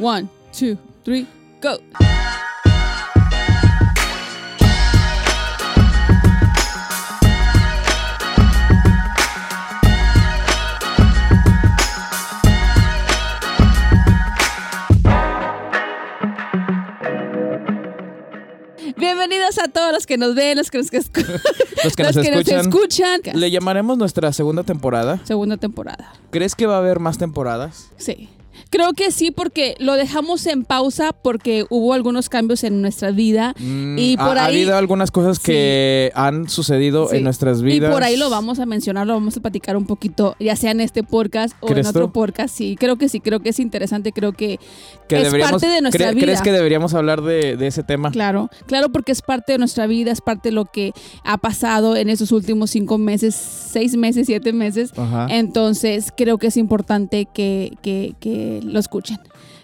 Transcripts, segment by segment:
One, two, three, go. Bienvenidos a todos los que nos ven, los que nos, Los que, los nos, que nos escuchan, escuchan. Le llamaremos nuestra segunda temporada. Segunda temporada. ¿Crees que va a haber más temporadas? Sí. Creo que sí, porque lo dejamos en pausa porque hubo algunos cambios en nuestra vida. Mm, Y ha- por ha, ahí- habido algunas cosas que han sucedido Sí. en nuestras vidas. Y por ahí lo vamos a mencionar, lo vamos a platicar un poquito, ya sea en este podcast o en ¿Crees otro tú? podcast. Sí, creo que sí, creo que es interesante, creo que, Que es parte de nuestra ¿cre- vida. ¿Crees que deberíamos hablar de, de ese tema? Claro, claro, porque es parte de nuestra vida, es parte de lo que ha pasado en esos últimos cinco meses, seis meses, siete meses. Ajá. Entonces, creo que es importante que, que, que lo escuchen.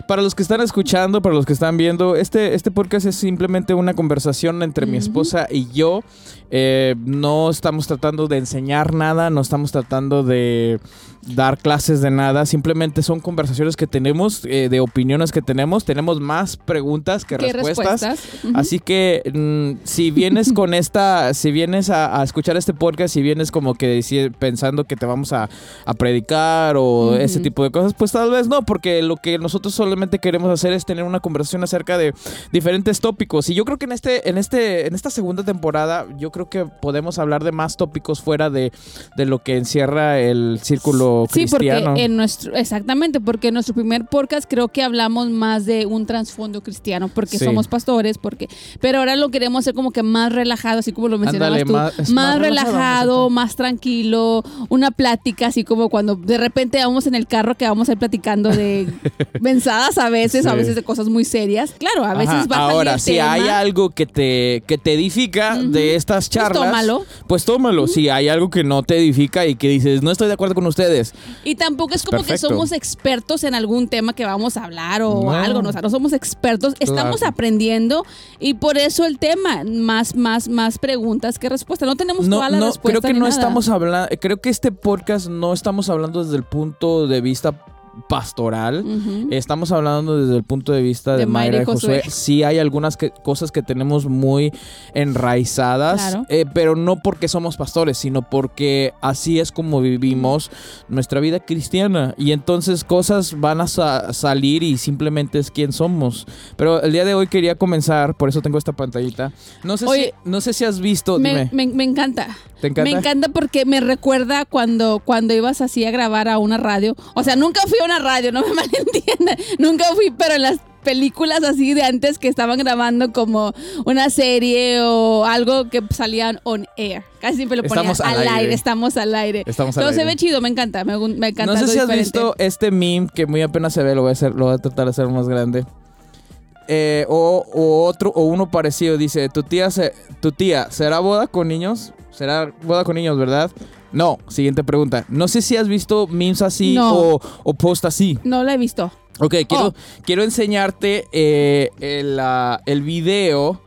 Para los que están escuchando, para los que están viendo, este, este podcast es simplemente una conversación entre mi esposa y yo. Eh, no estamos tratando de enseñar nada, no estamos tratando de dar clases de nada, simplemente son conversaciones que tenemos, eh, de opiniones que tenemos. Tenemos más preguntas que ¿Qué respuestas. Así que mm, si vienes con esta, si vienes a, a escuchar este podcast, si vienes como que pensando que te vamos a, a predicar o ese tipo de cosas, pues tal vez no, porque lo que nosotros solamente queremos hacer es tener una conversación acerca de diferentes tópicos. Y yo creo que en este, en este, en esta segunda temporada, yo creo que podemos hablar de más tópicos fuera de, de lo que encierra el círculo Sí, cristiano. porque en nuestro, exactamente, porque en nuestro primer podcast creo que hablamos más de un trasfondo cristiano, porque Sí. somos pastores, porque, pero ahora lo queremos hacer como que más relajado, así como lo mencionabas Ándale, tú, más- más, es más relajado, más tranquilo, una plática, así como cuando de repente vamos en el carro que vamos a ir platicando de mensadas a veces, a Sí. veces de cosas muy serias, claro, a veces Ajá, va a salir Ahora, el si tema, hay algo que te, que te edifica de estas pues charlas, tómalo. pues tómalo. Si hay algo que no te edifica y que dices, no estoy de acuerdo con ustedes. Y tampoco es como Perfecto. que somos expertos en algún tema que vamos a hablar o No. algo, no, o sea, no somos expertos, estamos Claro. aprendiendo y por eso el tema, más, más, más preguntas que respuestas. No tenemos No, todas las no, respuestas. creo que no nada. estamos hablando, creo que este podcast no estamos hablando desde el punto de vista pastoral. Estamos hablando desde el punto de vista de, De Mayra y Josué. Josué. Sí hay algunas que- cosas que tenemos muy enraizadas, Claro. eh, pero no porque somos pastores, sino porque así es como vivimos nuestra vida cristiana. Y entonces cosas van a sa- salir y simplemente es quién somos. Pero el día de hoy quería comenzar, por eso tengo esta pantallita. No sé, Oye, si, no sé si has visto, me, me- me encanta. ¿te encanta? Me encanta porque me recuerda cuando, cuando ibas así a grabar a una radio. O sea, nunca fui a una radio, no me malentiendan. Nunca fui, pero en las películas así de antes que estaban grabando como una serie o algo que salían on air. Casi siempre lo ponían Estamos al aire. aire. estamos al aire. Estamos al Todo se ve chido, me encanta, me, encanta. No sé si has visto este meme que muy apenas se ve, lo voy a hacer, lo voy a tratar de hacer más grande. Eh, o, o otro, o uno parecido, dice, tu tía se, tu tía, ¿será boda con niños? ¿Será boda con niños, verdad? No, siguiente pregunta. No sé si has visto memes así No. o, o post así. No la he visto. Ok, quiero, Oh. quiero enseñarte eh, el, el video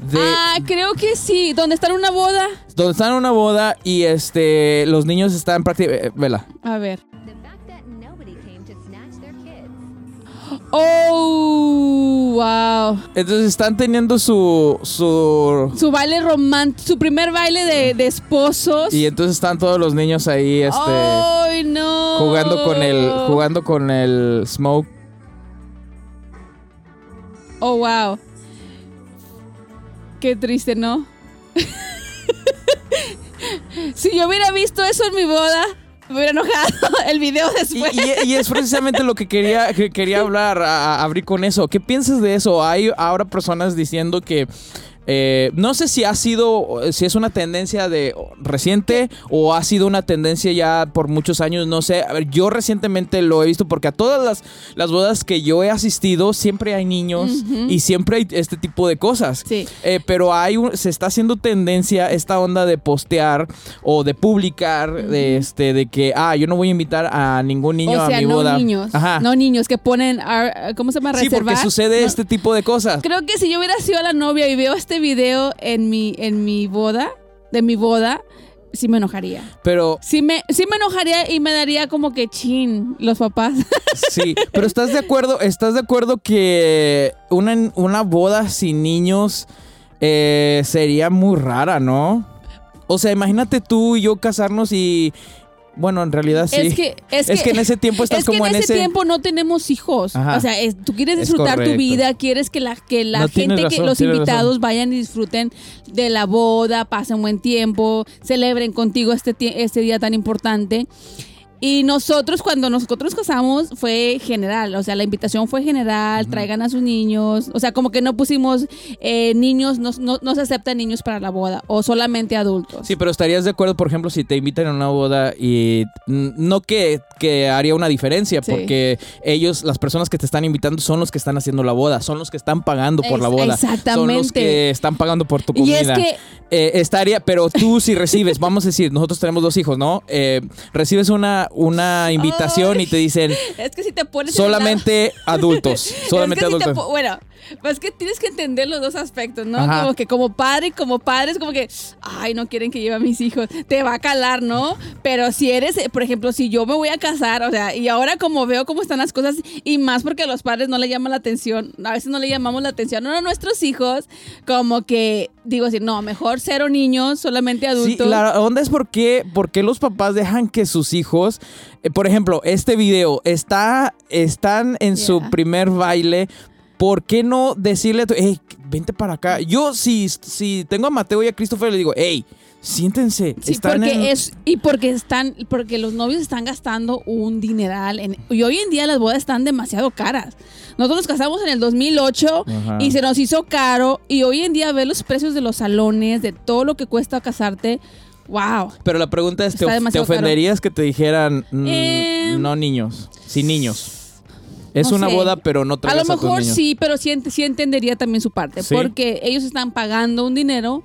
de Ah, creo que sí. ¿Dónde está en una boda? donde están en una boda y este los niños están prácticamente... vela. A ver. Oh, wow. Entonces están teniendo su... su Su baile romántico, su primer baile de, de esposos. Y entonces están todos los niños ahí, este, ¡Ay, no! jugando con el, jugando con el smoke. Oh, wow. Qué triste, ¿no? si yo hubiera visto eso en mi boda, me hubiera enojado el video después. y- y es precisamente lo que quería, que quería hablar, abrir con eso. ¿Qué piensas de eso? Hay ahora personas diciendo que eh, no sé si ha sido, si es una tendencia de reciente o ha sido una tendencia ya por muchos años, no sé. A ver, yo recientemente lo he visto porque a todas las, las bodas que yo he asistido siempre hay niños y siempre hay este tipo de cosas. Sí. Eh, pero hay un- se está haciendo tendencia esta onda de postear o de publicar de este de que ah yo no voy a invitar a ningún niño o sea, a mi no boda. niños. Ajá. No niños que ponen, ¿cómo se llama? sí, porque Reservar. sucede No. este tipo de cosas. Creo que si yo hubiera sido la novia y veo este video en mi, en mi boda, de mi boda, sí me enojaría. Pero Sí me, sí me enojaría y me daría como que chin los papás. sí, pero ¿estás de acuerdo? ¿Estás de acuerdo que una, una boda sin niños eh, sería muy rara, ¿no? O sea, imagínate tú y yo casarnos y bueno, en realidad sí. Es que, es, en ese tiempo estás es que como en en ese ese tiempo no tenemos hijos. Ajá. O sea, es- tú quieres Es disfrutar tu vida, quieres que la, que la No, gente, que los invitados razón. vayan y disfruten de la boda, pasen buen tiempo, celebren contigo este, este día tan importante. Y nosotros, cuando nosotros casamos, fue general. O sea, la invitación fue general, traigan a sus niños. O sea, como que no pusimos eh, niños, no, no, no se aceptan niños para la boda, o solamente adultos. Sí, pero estarías de acuerdo, por ejemplo, si te invitan a una boda y no que, que haría una diferencia, Sí. porque ellos, las personas que te están invitando son los que están haciendo la boda, son los que están pagando por la boda. Son los exactamente. que están pagando por tu Y comida. es que Eh, estaría, pero tú si recibes, vamos a decir, nosotros tenemos dos hijos, ¿no? Eh, recibes una, una invitación y te dicen Es que si te pones solamente adultos, solamente Es que si te adultos. bueno, pues es que tienes que entender los dos aspectos, ¿no? Ajá. Como que como padre y como padre es como que, ay, no quieren que lleve a mis hijos. Te va a calar, ¿no? Pero si eres, eh, por ejemplo, si yo me voy a casar, o sea, y ahora como veo cómo están las cosas, y más porque a los padres no le llaman la atención, a veces no le llamamos la atención a nuestros hijos, como que, digo así, no, mejor cero niños, solamente Sí, adultos. la onda es por qué, los papás dejan que sus hijos, eh, por ejemplo, este video, está, están en su primer baile, ¿por qué no decirle, a tu- hey, vente para acá? Yo si, si tengo a Mateo y a Christopher, le digo, hey, siéntense. Sí, están porque en- es y porque están porque los novios están gastando un dineral en, y hoy en día las bodas están demasiado caras. Nosotros nos casamos en el 2008 Ajá. y se nos hizo caro y hoy en día ver los precios de los salones, de todo lo que cuesta casarte, wow. Pero la pregunta es, ¿te, of- te ofenderías que te dijeran, mm, Eh, no niños, sin niños? Es no una sé. boda, pero no A traigas lo a, tus mejor niños. sí, pero sí, ent- sí entendería también su parte, Sí. porque ellos están pagando un dinero,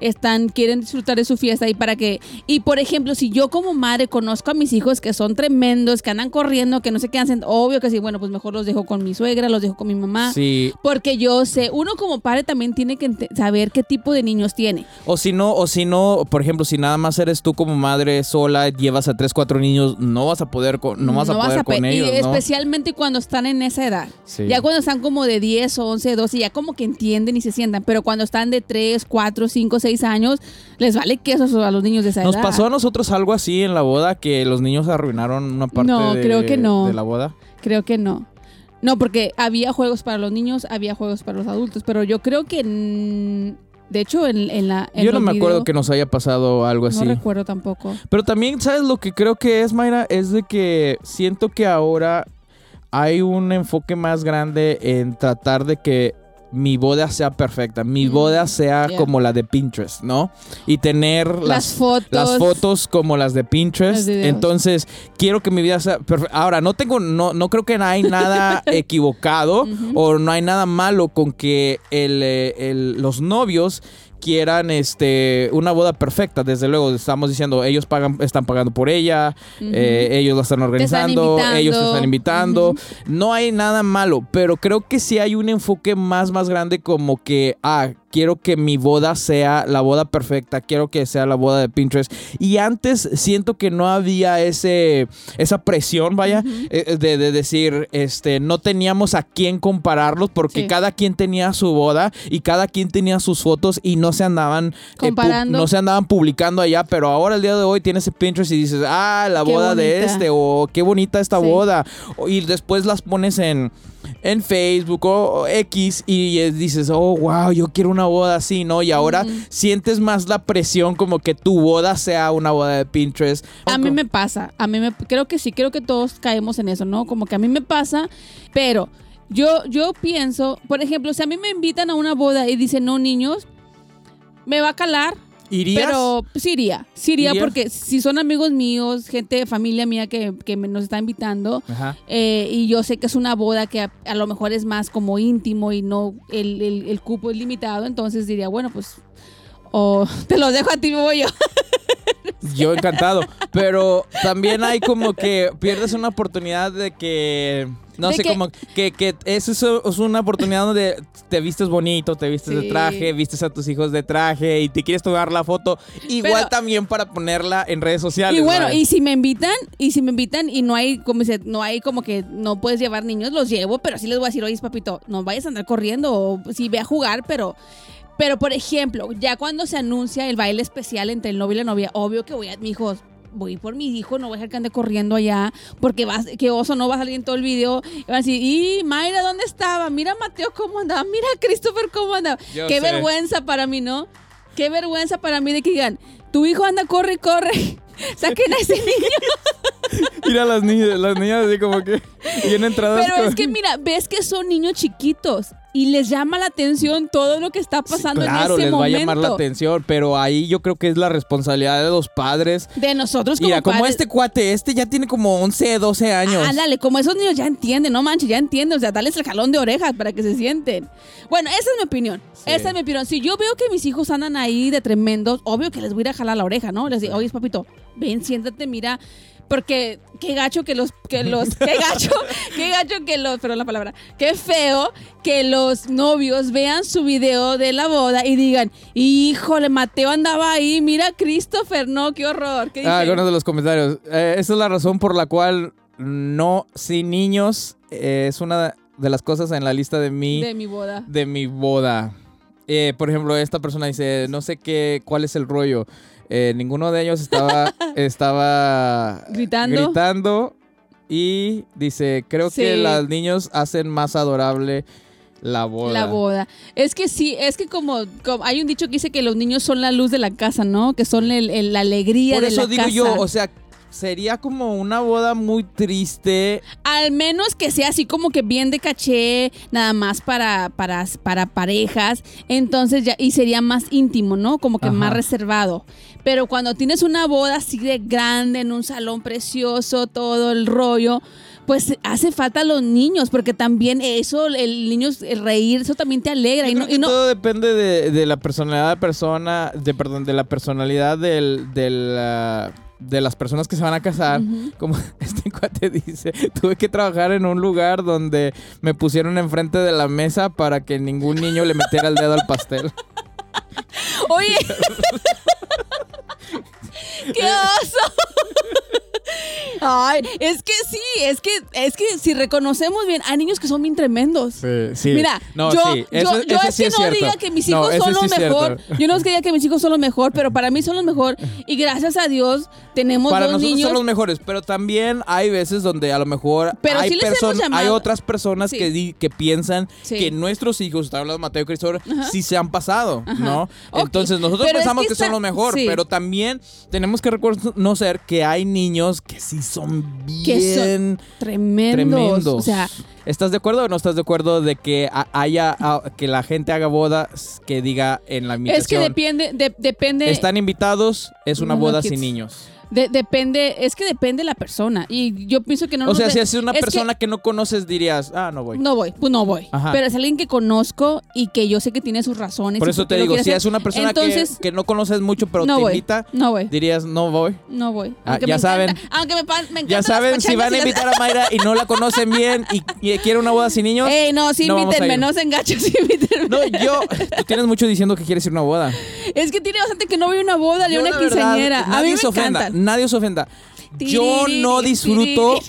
están quieren disfrutar de su fiesta y para que y por ejemplo, si yo como madre conozco a mis hijos que son tremendos, que andan corriendo, que no sé qué hacen, obvio que sí, bueno, pues mejor los dejo con mi suegra, los dejo con mi mamá. Sí, Porque yo sé, uno como padre también tiene que saber qué tipo de niños tiene. O si no, o si no, por ejemplo, si nada más eres tú como madre sola, llevas a tres, cuatro niños, no vas a poder con, no vas a poder con y ellos, ¿no? especialmente cuando están en esa edad. Sí. Ya cuando están como de 10 o 11, 12, ya como que entienden y se sientan. Pero cuando están de 3, 4, 5, 6 años, les vale queso a los niños de esa ¿Nos edad. pasó a nosotros algo así en la boda que los niños arruinaron una parte No, de, creo que no. de la boda? Creo que no. No, porque había juegos para los niños, había juegos para los adultos. Pero yo creo que. de hecho, en, en la. en Yo no me acuerdo que nos haya pasado algo así. No recuerdo tampoco. Pero también, ¿sabes lo que creo que es, Mayra? Es de que siento que ahora hay un enfoque más grande en tratar de que mi boda sea perfecta, mi Mm, boda sea yeah. como la de Pinterest, ¿no? Y tener Las, las, fotos. las fotos como las de Pinterest. Entonces, quiero que mi vida sea perfecta. Ahora, no tengo, no, no creo que no hay nada equivocado o no hay nada malo con que el, eh, el- los novios quieran este una boda perfecta desde luego estamos diciendo ellos pagan están pagando por ella eh, ellos la están organizando ellos te están invitando. No hay nada malo pero creo que sí hay un enfoque más más grande como que ah quiero que mi boda sea la boda perfecta quiero que sea la boda de Pinterest. Y antes siento que no había ese esa presión vaya eh, de, de decir este no teníamos a quién compararlos porque Sí. cada quien tenía su boda y cada quien tenía sus fotos y no se andaban eh, no se andaban publicando allá pero ahora el día de hoy tienes Pinterest y dices ah la Qué boda de este o qué bonita esta Sí. boda y después las pones en en Facebook o, o X y eh, dices, oh, wow, yo quiero una boda así, ¿no? Y ahora sientes más la presión como que tu boda sea una boda de Pinterest. A mí me pasa, a mí me creo que sí, creo que todos caemos en eso, ¿no? Como que a mí me pasa, pero yo yo pienso, por ejemplo, si a mí me invitan a una boda y dicen no niños, me va a calar, ¿Irías? pero sí iría, sí iría ¿Irías? porque si son amigos míos, gente, familia mía que, que me- nos está invitando, eh, y yo sé que es una boda que a, a lo mejor es más como íntimo y no el, el- el cupo es limitado, entonces diría, bueno, pues o te los dejo a ti, me voy yo. Yo encantado. Pero también hay como que pierdes una oportunidad de que No De sé, que- como que, que eso es, una oportunidad donde te vistes bonito, te vistes de traje, vistes a tus hijos de traje y te quieres tomar la foto. Igual Pero- también para ponerla en redes sociales. Y bueno, ¿vale? y si me invitan, y si me invitan y no hay como dice, no hay como que no puedes llevar niños, los llevo, pero sí les voy a decir, oye, papito, no vayas a andar corriendo, o sí ve a jugar, pero, pero por ejemplo, ya cuando se anuncia el baile especial entre el novio y la novia, obvio que voy a, mi hijo, voy por mi hijo, no voy a dejar que ande corriendo allá, porque vas, que oso no va a salir en todo el video, y van a decir, y Mayra, ¿dónde estaba? Mira Mateo cómo andaba, mira Christopher cómo andaba. Yo Qué sé. vergüenza para mí, ¿no? Qué vergüenza para mí de que digan, tu hijo anda, corre, corre. Saquen a ese niño. Mira las niñas, las niñas así como que bien entradas. Pero con- es que mira, ves que son niños chiquitos y les llama la atención todo lo que está pasando claro, en ese les va a momento. llamar la atención, pero ahí yo creo que es la responsabilidad de los padres. De nosotros como Mira, como este cuate, este ya tiene como 11, 12 años. Ándale, como esos niños ya entienden, no manches, ya entienden. O sea, dales el jalón de orejas para que se sienten. Bueno, esa es mi opinión. Sí. Esa es mi opinión. Si yo veo que mis hijos andan ahí de tremendos, obvio que les voy a ir a jalar la oreja, ¿no? Les digo, oye, papito, ven, siéntate, mira. Porque qué gacho que los, que los, qué gacho, qué gacho que los, perdón la palabra, qué feo que los novios vean su video de la boda y digan, híjole, Mateo andaba ahí, mira Christopher, no, qué horror. ¿Qué Ah, algunos de los comentarios. Eh, esa es la razón por la cual no, sin niños, eh, es una de las cosas en la lista de mi, de mi boda. de mi boda. Eh, por ejemplo, esta persona dice, no sé qué, cuál es el rollo. Eh, ninguno de ellos estaba, estaba Gritando. gritando y dice, creo que los niños hacen más adorable la boda. La boda. Es que sí, es que como, como- hay un dicho que dice que los niños son la luz de la casa, ¿no? Que son el- el- la alegría Por de eso la digo casa. yo, o sea, sería como una boda muy triste. Al menos que sea así como que bien de caché, nada más para, para, para parejas. Entonces ya, y sería más íntimo, ¿no? Como que Ajá. más reservado. Pero cuando tienes una boda así de grande, en un salón precioso, todo el rollo. Pues hace falta a los niños, porque también eso, el niño, el reír, eso también te alegra. Yo Y no, creo que y no- todo depende de, de la personalidad de persona, de perdón, de la personalidad del, del, ah, de las personas que se van a casar. Como este cuate dice, tuve que trabajar en un lugar donde me pusieron enfrente de la mesa para que ningún niño le metiera el dedo al pastel. Oye. ¡Qué oso! Ay, es que sí, es que, es que si reconocemos bien, hay niños que son bien tremendos. Mira, No, yo, sí, yo, eso- yo es que es no diga que mis hijos son sí lo es mejor. cierto. Yo no es que diga que mis hijos son lo mejor, pero para mí son los mejor. Y gracias a Dios tenemos Para dos nosotros niños. son los mejores, pero también hay veces donde a lo mejor Pero hay, sí les hemos person- llamado- hay otras personas Sí. que, di- que piensan Sí. que nuestros hijos, está hablando Mateo y Cristóbal, sí se han pasado, Ajá. ¿no? Entonces nosotros pero es pensamos que son está- lo mejor, sí. pero también tenemos que reconocer que hay niños que sí son bien Que son tremendos. tremendos. O sea, ¿Estás de acuerdo o no estás de acuerdo de que ha- haya que la gente haga bodas que diga en la invitación? es que depende, de- depende. Están invitados, es una No, boda sin niños. De- depende, es que depende de la persona. Y yo pienso que no o sea, de- si es una es persona que, no conoces, dirías, ah, no voy. No voy, pues no voy. Ajá. Pero es alguien que conozco y que yo sé que tiene sus razones. Por eso te digo, si hacer. es una persona que- Entonces, que, no conoces mucho, pero no te voy. invita, No voy. dirías, no voy. No voy. Ah, ya me saben. encanta- aunque me, me encantan Ya saben, si van a invitar a Mayra y no la conocen bien y, y quiere una boda sin niños. Ey, no, sí, no invítenme, no se enganchen, sí, invítenme. No, yo, tú tienes mucho diciendo que quieres ir a una boda. Es que tiene bastante que no voy a una boda ni una quinceañera. A mí nadie me se ofenda, encantan. Nadie se ofenda. Yo no disfruto,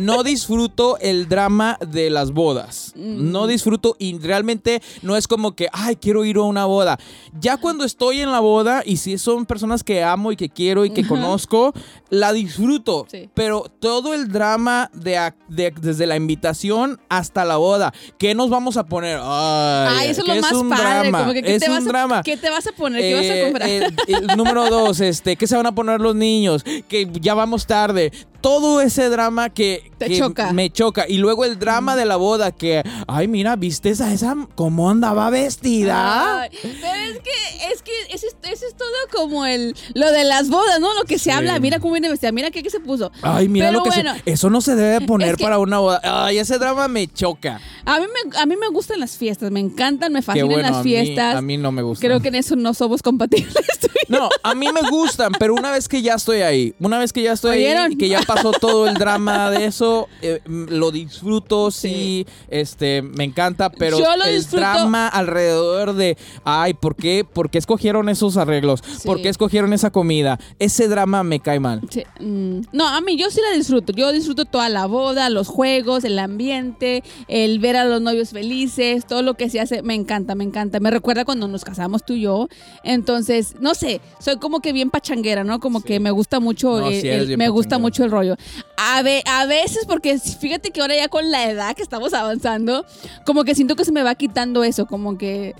no disfruto el drama de las bodas. Mm. No disfruto y realmente no es como que, ay, quiero ir a una boda. Ya cuando estoy en la boda y si son personas que amo y que quiero y que conozco, la disfruto. Sí. Pero todo el drama de, de- desde la invitación hasta la boda, ¿qué nos vamos a poner? Ay, eso es lo más un padre. drama. Como que, ¿qué es te un vas a, drama. ¿Qué te vas a poner? ¿Qué vas a Eh, comprar? eh, número dos, este, ¿qué se van a poner los niños? Que ya vamos tarde. Todo ese drama que, Te que choca. me choca. Y luego el drama de la boda que, ay, mira, ¿viste esa, esa cómo andaba vestida? Ay, pero es que, es que eso es, eso es todo como el lo de las bodas, ¿no? Lo que se Sí. habla, mira cómo viene vestida, mira qué, qué se puso. Ay, mira Pero lo que bueno, se... Eso no se debe poner es que- para una boda. Ay, ese drama me choca. A mí, me, a mí me gustan las fiestas, me encantan, me fascinan bueno, las a mí- fiestas. A mí, no me gusta. Creo que en eso no somos compatibles. No, a mí me gustan, pero una vez que ya estoy ahí, una vez que ya estoy ahí, y que ya pasó todo el drama de eso, eh, lo disfruto, sí, este, me encanta, pero Yo lo el disfruto. drama alrededor de, ay, ¿por qué? ¿Por qué escogieron esos arreglos? ¿Por qué escogieron esa comida? Ese drama me cae mal. Sí, mm, No, a mí yo sí la disfruto. Yo disfruto toda la boda, los juegos, el ambiente, el ver a los novios felices, todo lo que se hace. Me encanta, me encanta. Me recuerda cuando nos casamos tú y yo. Entonces, no sé, soy como que bien pachanguera, ¿no? Como que me gusta mucho, No, sí el- bien me gusta mucho el rollo. A, ve- a veces, porque fíjate que ahora ya con la edad que estamos avanzando, como que siento que se me va quitando eso, como que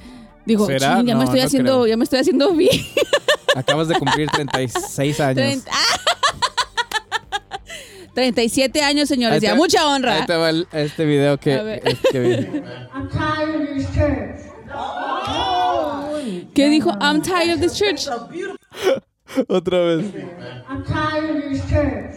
digo, ¿Será? "Chin, ya No, me estoy no haciendo, creo. ya me estoy haciendo bien. Acabas de cumplir 36 años. Treinta- ¡Ah! 37 años, señores, Ahí ya mucha honra. Ahí te va el- este video que, vi. I'm tired of this church. ¿Qué dijo? I'm tired of this church. Otra vez. I'm tired of this church.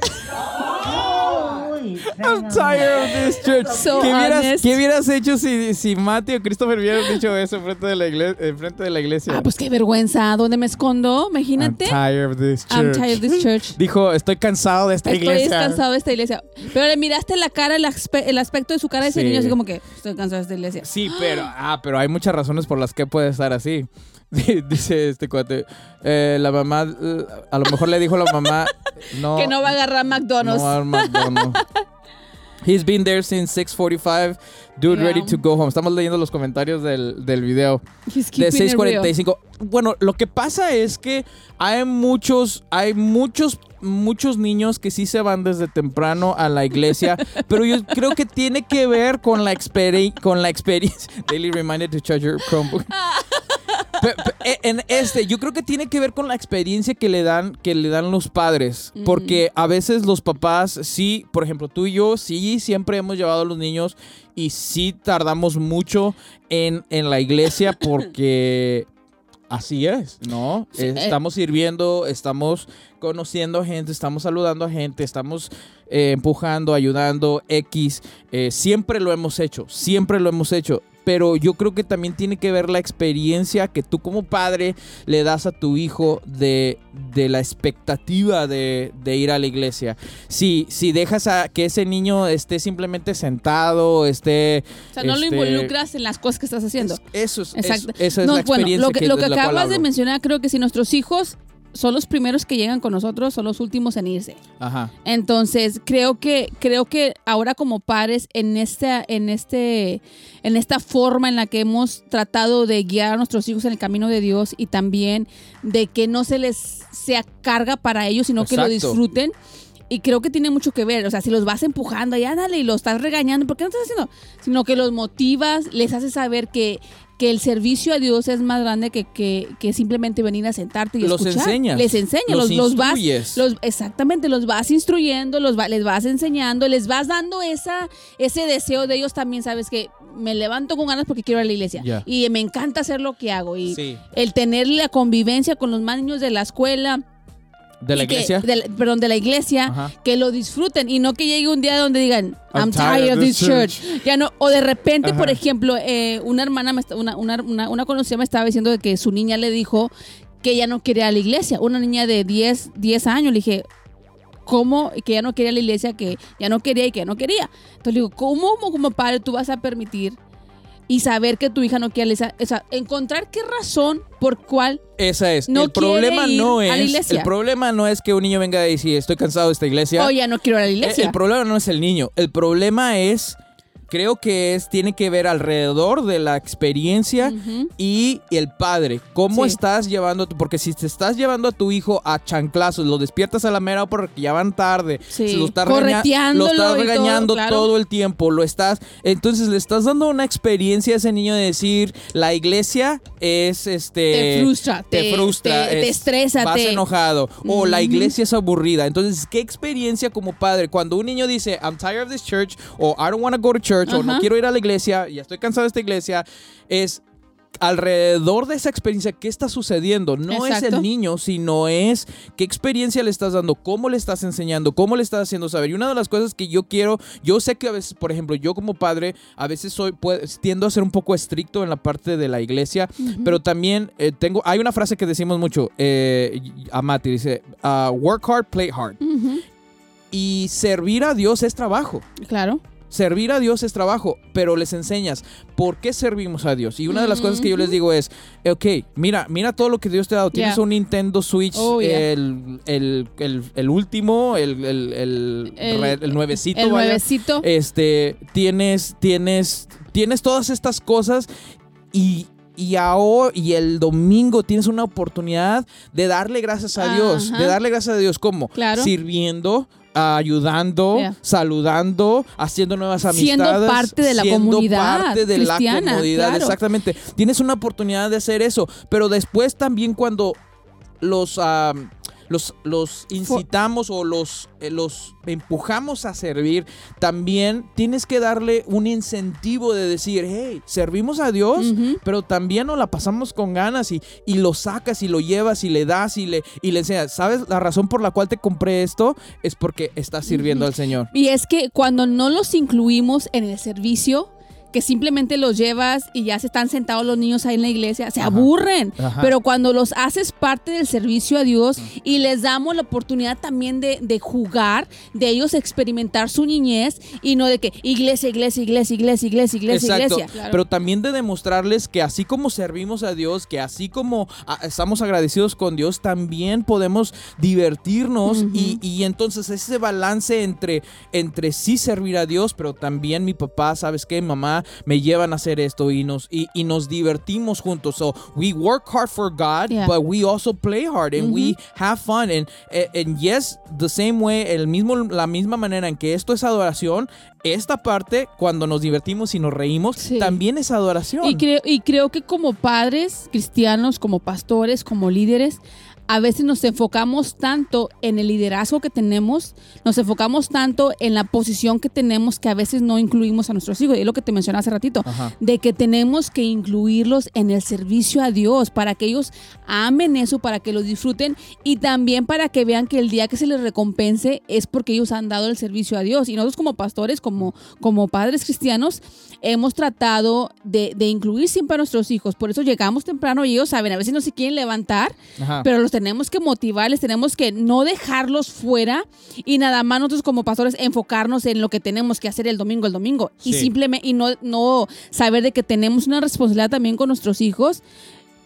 I'm tired of this church. So ¿Qué, hubieras, qué hubieras hecho si, si Mati o Christopher hubieran dicho eso enfrente de la iglesia? Enfrente de la iglesia? Ah, pues qué vergüenza. ¿Dónde me escondo? I'm Imagínate. tired of this church. I'm tired of this church. Dijo, estoy cansado de esta Estoy iglesia. cansado de esta iglesia. Pero le miraste la cara, el, aspe- el aspecto de su cara de ese Sí. niño, así como que estoy cansado de esta iglesia. Sí, pero, ah, pero hay muchas razones por las que puede estar así. Dice este cuate, eh, la mamá, a lo mejor le dijo a la mamá, no, Que no va a agarrar no McDonald's. va al McDonald's. He's been there since 6:45. Dude, Yeah. ready to go home. Estamos leyendo los comentarios del, del video. He's de keeping it real. 6:45. Bueno, lo que pasa es que hay muchos, hay muchos, muchos niños que sí se van desde temprano a la iglesia, pero yo creo que tiene que ver con la experi- con la experiencia. Daily reminder to charge your Chromebook. E- En este, yo creo que tiene que ver con la experiencia que le dan, que le dan los padres. Porque a veces los papás, sí, por ejemplo, tú y yo, sí, siempre hemos llevado a los niños y sí tardamos mucho en, en la iglesia porque así es, ¿no? Sí, Eh. Estamos sirviendo, estamos conociendo gente, estamos saludando a gente, estamos eh, empujando, ayudando, X. Eh, siempre lo hemos hecho, siempre lo hemos hecho. Pero yo creo que también tiene que ver la experiencia que tú como padre le das a tu hijo de, de la expectativa de, de ir a la iglesia. Si, si dejas a que ese niño esté simplemente sentado, esté... O sea, no lo este, involucras en las cosas que estás haciendo. Eso es, Exacto. esa es No, la bueno, experiencia lo que, que, lo que acabas de mencionar, creo que si nuestros hijos son los primeros que llegan con nosotros, son los últimos en irse. Ajá. Entonces, creo que, creo que ahora como padres, en esta, en este, en esta forma en la que hemos tratado de guiar a nuestros hijos en el camino de Dios y también de que no se les sea carga para ellos, sino que lo disfruten. Y creo que tiene mucho que ver. O sea, si los vas empujando, ya dale, y los estás regañando, ¿por qué no estás haciendo? Sino que los motivas, les haces saber que, que el servicio a Dios es más grande que, que, que simplemente venir a sentarte y Los escuchar. enseñas. Les enseñas, Los los, los vas, los, exactamente, los vas instruyendo, los va- les vas enseñando, les vas dando esa, ese deseo de ellos también, sabes que me levanto con ganas porque quiero ir a la iglesia y me encanta hacer lo que hago y Sí. el tener la convivencia con los más niños de la escuela ¿De la que- iglesia? de la- perdón, de la iglesia, Ajá. que lo disfruten y no que llegue un día donde digan, I'm, tired of this church. Ya no, o de repente, por ejemplo, eh, una hermana, me una, una, una, una conocida me estaba diciendo que su niña le dijo que ella no quería a la iglesia. Una niña de 10, 10 años. Le dije, ¿cómo? Que ya no quería la iglesia, que ya no quería y que ya no quería. Entonces le digo, ¿cómo como padre tú vas a permitir y saber que tu hija no quiere la iglesia? O sea, encontrar qué razón por cuál Esa es. no el problema ir no a la es. iglesia. El problema no es que un niño venga y decir estoy cansado de esta iglesia. o ya no quiero ir a la El- iglesia. El, problema no es el niño. El problema es. Creo que es, tiene que ver alrededor de la experiencia Ujú. y el padre. ¿Cómo Sí. estás llevando? Porque si te estás llevando a tu hijo a chanclazos, lo despiertas a la mera porque ya van tarde, Sí. se lo estás, lo estás y todo, regañando claro. todo el tiempo, lo estás, entonces le estás dando una experiencia a ese niño de decir, la iglesia es este Te frustra, te, te- frustra, te- te es- estresa, vas te- enojado o la Ujú. iglesia es aburrida. Entonces, ¿qué experiencia como padre cuando un niño dice, I'm tired of this church o I don't want to go to church o no quiero ir a la iglesia, ya estoy cansado de esta iglesia, es alrededor de esa experiencia, ¿qué está sucediendo? No es el niño, sino es qué experiencia le estás dando, cómo le estás enseñando, cómo le estás haciendo saber. Y una de las cosas que yo quiero, yo sé que a veces, por ejemplo, yo como padre, a veces soy, pue- tiendo a ser un poco estricto en la parte de la iglesia, pero también eh, tengo, hay una frase que decimos mucho eh, a Mati, dice, ah, work hard, play hard. Y servir a Dios es trabajo. Claro. Servir a Dios es trabajo, pero les enseñas por qué servimos a Dios. Y una de las cosas que yo les digo es, ok, mira, mira todo lo que Dios te ha dado. Tienes Yeah. un Nintendo Switch, Oh, yeah. el, el, el- el último, el, el, nuevecito, El vaya. nuevecito. Este, tienes, tienes, tienes todas estas cosas y... Y, ahora, y el domingo tienes una oportunidad de darle gracias a Dios. Ajá. De darle gracias a Dios. ¿Cómo? Claro. Sirviendo, ayudando, Yeah. saludando, haciendo nuevas amistades. Siendo parte de la siendo comunidad parte de la comunidad, claro. exactamente. Tienes una oportunidad de hacer eso, pero después también cuando los los, los incitamos o los, eh, los empujamos a servir, también tienes que darle un incentivo de decir, hey, servimos a Dios, pero también nos la pasamos con ganas y, y lo sacas y lo llevas y le das y le, y le enseñas. ¿Sabes? La razón por la cual te compré esto es porque estás sirviendo al Señor. Y es que cuando no los incluimos en el servicio, que simplemente los llevas y ya se están sentados los niños ahí en la iglesia, se Ajá. aburren. Ajá. Pero cuando los haces parte del servicio a Dios y les damos la oportunidad también de, de jugar, de ellos experimentar su niñez y no de que iglesia, iglesia, iglesia, iglesia, iglesia, iglesia, Exacto, iglesia. pero también de demostrarles que así como servimos a Dios, que así como ah, estamos agradecidos con Dios, también podemos divertirnos y, y entonces ese balance entre, entre sí servir a Dios, pero también mi papá, ¿sabes qué? Mamá me llevan a hacer esto y nos, y, y nos divertimos juntos. So we work hard for God, Yeah. but we also play hard and we have fun. And, eh, and yes, the same way, el mismo, la misma manera en que esto es adoración, esta parte, cuando nos divertimos y nos reímos, Sí. también es adoración. Y creo, y creo que como padres cristianos, como pastores, como líderes, a veces nos enfocamos tanto en el liderazgo que tenemos, nos enfocamos tanto en la posición que tenemos que a veces no incluimos a nuestros hijos. Y es lo que te mencioné hace ratito, Ajá. de que tenemos que incluirlos en el servicio a Dios para que ellos amen eso, para que lo disfruten y también para que vean que el día que se les recompense es porque ellos han dado el servicio a Dios. Y nosotros como pastores, como, como padres cristianos, hemos tratado de, de incluir siempre a nuestros hijos. Por eso llegamos temprano y ellos saben, a veces no se quieren levantar, Ajá. pero los tenemos que motivar, les tenemos que no dejarlos fuera y nada más nosotros como pastores enfocarnos en lo que tenemos que hacer el domingo, el domingo. Y simplemente, y no, no saber de que tenemos una responsabilidad también con nuestros hijos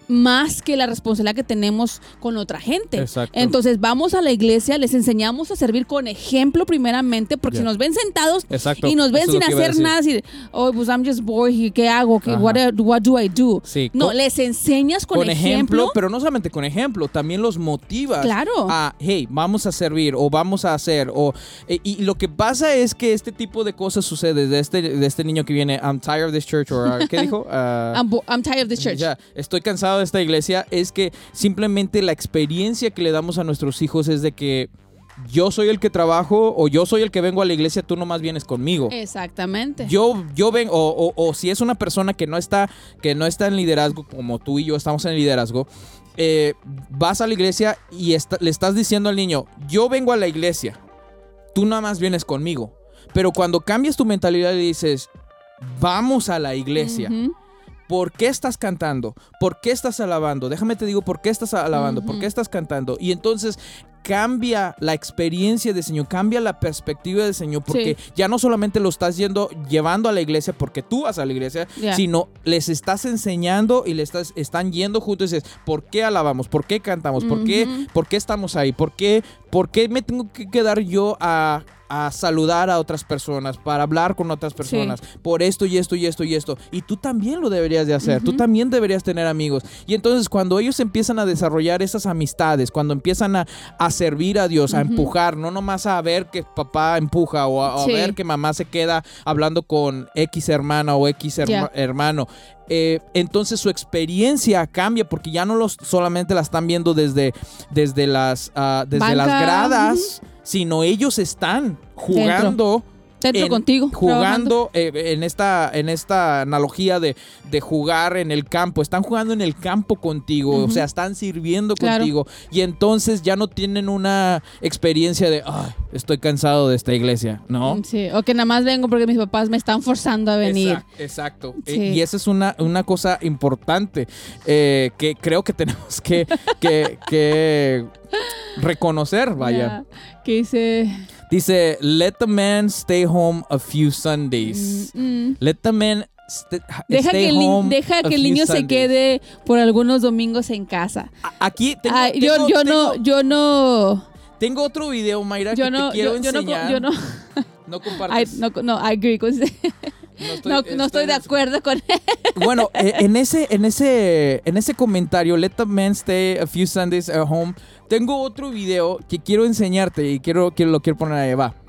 más que la responsabilidad que tenemos con otra gente. Exacto. Entonces vamos a la iglesia, les enseñamos a servir con ejemplo primeramente, porque si nos ven sentados Exacto. y nos ven Eso sin hacer decir. nada, así, oh, pues I'm just bored, here, ¿qué hago? ¿Qué, what, what do I do? Sí, No, con- les enseñas con, con ejemplo, ejemplo. pero no solamente con ejemplo, también los motivas Claro. a, hey, vamos a servir o vamos a hacer. O, e- y lo que pasa es que este tipo de cosas sucede de este, de este niño que viene, I'm tired of this church, o uh, ¿qué dijo? Uh, I'm, bo- I'm tired of this church. Ya, estoy cansado de esta iglesia. Es que simplemente la experiencia que le damos a nuestros hijos es de que yo soy el que trabajo o yo soy el que vengo a la iglesia, tú nomás vienes conmigo. Exactamente. Yo, yo ven, o, o- o si es una persona que no está, que no está en liderazgo, como tú y yo estamos en liderazgo, eh, vas a la iglesia y está- le estás diciendo al niño, yo vengo a la iglesia, tú nada más vienes conmigo. Pero cuando cambias tu mentalidad y dices, vamos a la iglesia. ¿Por qué estás cantando? ¿Por qué estás alabando? Déjame te digo por qué estás alabando, por qué estás cantando. Y entonces cambia la experiencia del Señor, cambia la perspectiva del Señor, porque ya no solamente lo estás yendo, llevando a la iglesia porque tú vas a la iglesia, sino les estás enseñando y les estás, están yendo juntos y dices, ¿por qué alabamos? ¿Por qué cantamos? ¿Por, qué. ¿Por qué estamos ahí? ¿Por qué, por qué me tengo que quedar yo a, a saludar a otras personas, para hablar con otras personas, por esto y esto y esto y esto? Y tú también lo deberías de hacer, tú también deberías tener amigos. Y entonces cuando ellos empiezan a desarrollar esas amistades, cuando empiezan a, a servir a Dios, a empujar, no nomás a ver que papá empuja o a, ver que mamá se queda hablando con X hermana o X herma- hermano. eh, entonces su experiencia cambia porque ya no los solamente la están viendo desde, desde las, ah, desde las gradas, sino ellos están jugando en- contigo, Jugando eh, en, esta, en esta analogía de, de jugar en el campo. Están jugando en el campo contigo. O sea, están sirviendo Claro. contigo. Y entonces ya no tienen una experiencia de, "Ay, estoy cansado de esta iglesia. ¿no? Sí, o que nada más vengo porque mis papás me están forzando a venir. Exact- Exacto. Sí. Eh, Y esa es una, una cosa importante eh, que creo que tenemos que, que, que reconocer, vaya. Ya, Que dice... Dice, let the man stay home a few Sundays. mm, mm. Let the man st- Deja stay que, el, deja que el niño se quede por algunos domingos en casa. Aquí tengo, Ay, yo, tengo- yo tengo- no, yo no, tengo otro video, Mayra, yo que no, te quiero yo, yo no, enseñar. yo no, No I, no, no, I agree con usted. estoy- No, no estoy de acuerdo con él. Bueno, eh, en ese, en ese, en ese comentario, let the man stay a few Sundays at home. Tengo otro video que quiero enseñarte y quiero, que lo quiero poner ahí, va.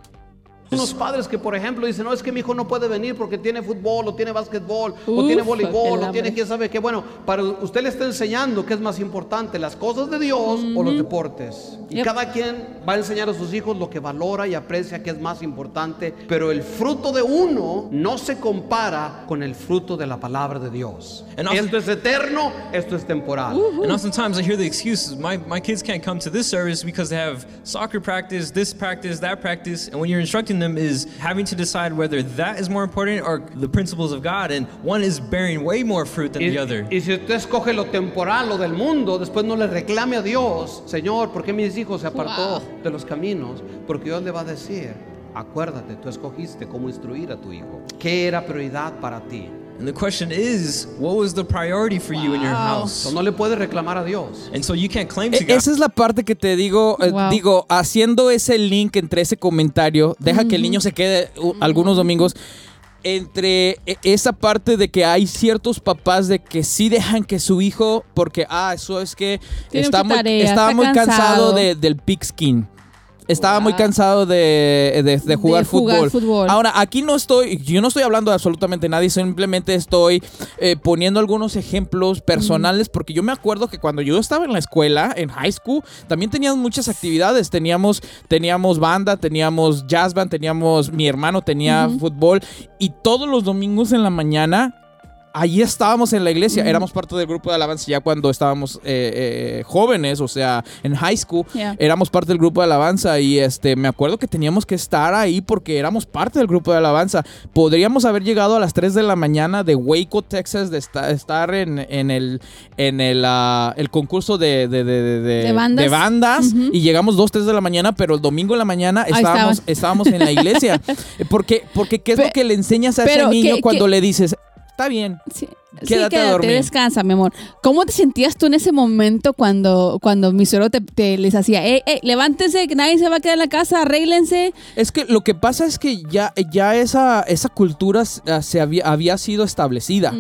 Unos padres que, por ejemplo, dicen, no, es que mi hijo no puede venir porque tiene fútbol, o tiene básquetbol, o Uf, tiene voleibol, o tiene quién sabe qué. Bueno, para usted le está enseñando qué es más importante, las cosas de Dios o los deportes. Y Yep. cada quien va a enseñar a sus hijos lo que valora y aprecia que es más importante, pero el fruto de uno no se compara con el fruto de la palabra de Dios. And also- esto es eterno, esto es temporal. And oftentimes I hear the excuses my, my kids can't come to this service because they have soccer practice, this practice, that practice. And when you're instructing them, is having to decide whether that is more important or the principles of God. And one is bearing way more fruit than Y, the other. y si usted escoge lo temporal, lo del mundo, después no le reclame a Dios, Señor, ¿por qué mis hijos se apartó Wow. de los caminos? Porque Dios le va a decir, acuérdate, tú escogiste cómo instruir a tu hijo. ¿Qué era prioridad para ti? And the question is, what was the priority for you in your house? So, no le puedes reclamar a Dios. And so you can't claim E- to God. Esa es la parte que te digo, eh, Wow. digo, haciendo ese link entre ese comentario, deja que el niño se quede uh, algunos domingos. Entre e- esa parte de que hay ciertos papás de que sí dejan que su hijo, porque, ah, eso es que Tiene está mucha muy, tarea, estaba está muy cansado cansado. de- del pigskin. Estaba muy cansado de, de- de jugar, fútbol. Ahora, aquí no estoy, yo no estoy hablando de absolutamente nadie, simplemente estoy eh, poniendo algunos ejemplos personales, porque yo me acuerdo que cuando yo estaba en la escuela, en high school, también teníamos muchas actividades. Teníamos, teníamos banda, teníamos jazz band, teníamos, mi hermano tenía fútbol, y todos los domingos en la mañana. Allí estábamos en la iglesia, éramos parte del grupo de alabanza ya cuando estábamos eh, eh, jóvenes, o sea, en high school Yeah. éramos parte del grupo de alabanza y este me acuerdo que teníamos que estar ahí porque éramos parte del grupo de alabanza. Podríamos haber llegado a las 3 de la mañana de Waco, Texas, de esta- estar en, en el en el, ah, el concurso de, de, bandas. bandas, Ujú. y llegamos 2, 3 de la mañana, pero el domingo en la mañana estábamos, estábamos en la iglesia. porque, porque ¿qué es lo que le enseñas a ese niño que- cuando que- le dices, está bien? Quédate a quédate, descansa, mi amor. ¿Cómo te sentías tú en ese momento cuando, cuando mi suegro te, te les hacía, ey, ey, levántense, que nadie se va a quedar en la casa, arréglense? Es que lo que pasa es que ya, ya esa, esa cultura ah, se había, había sido establecida.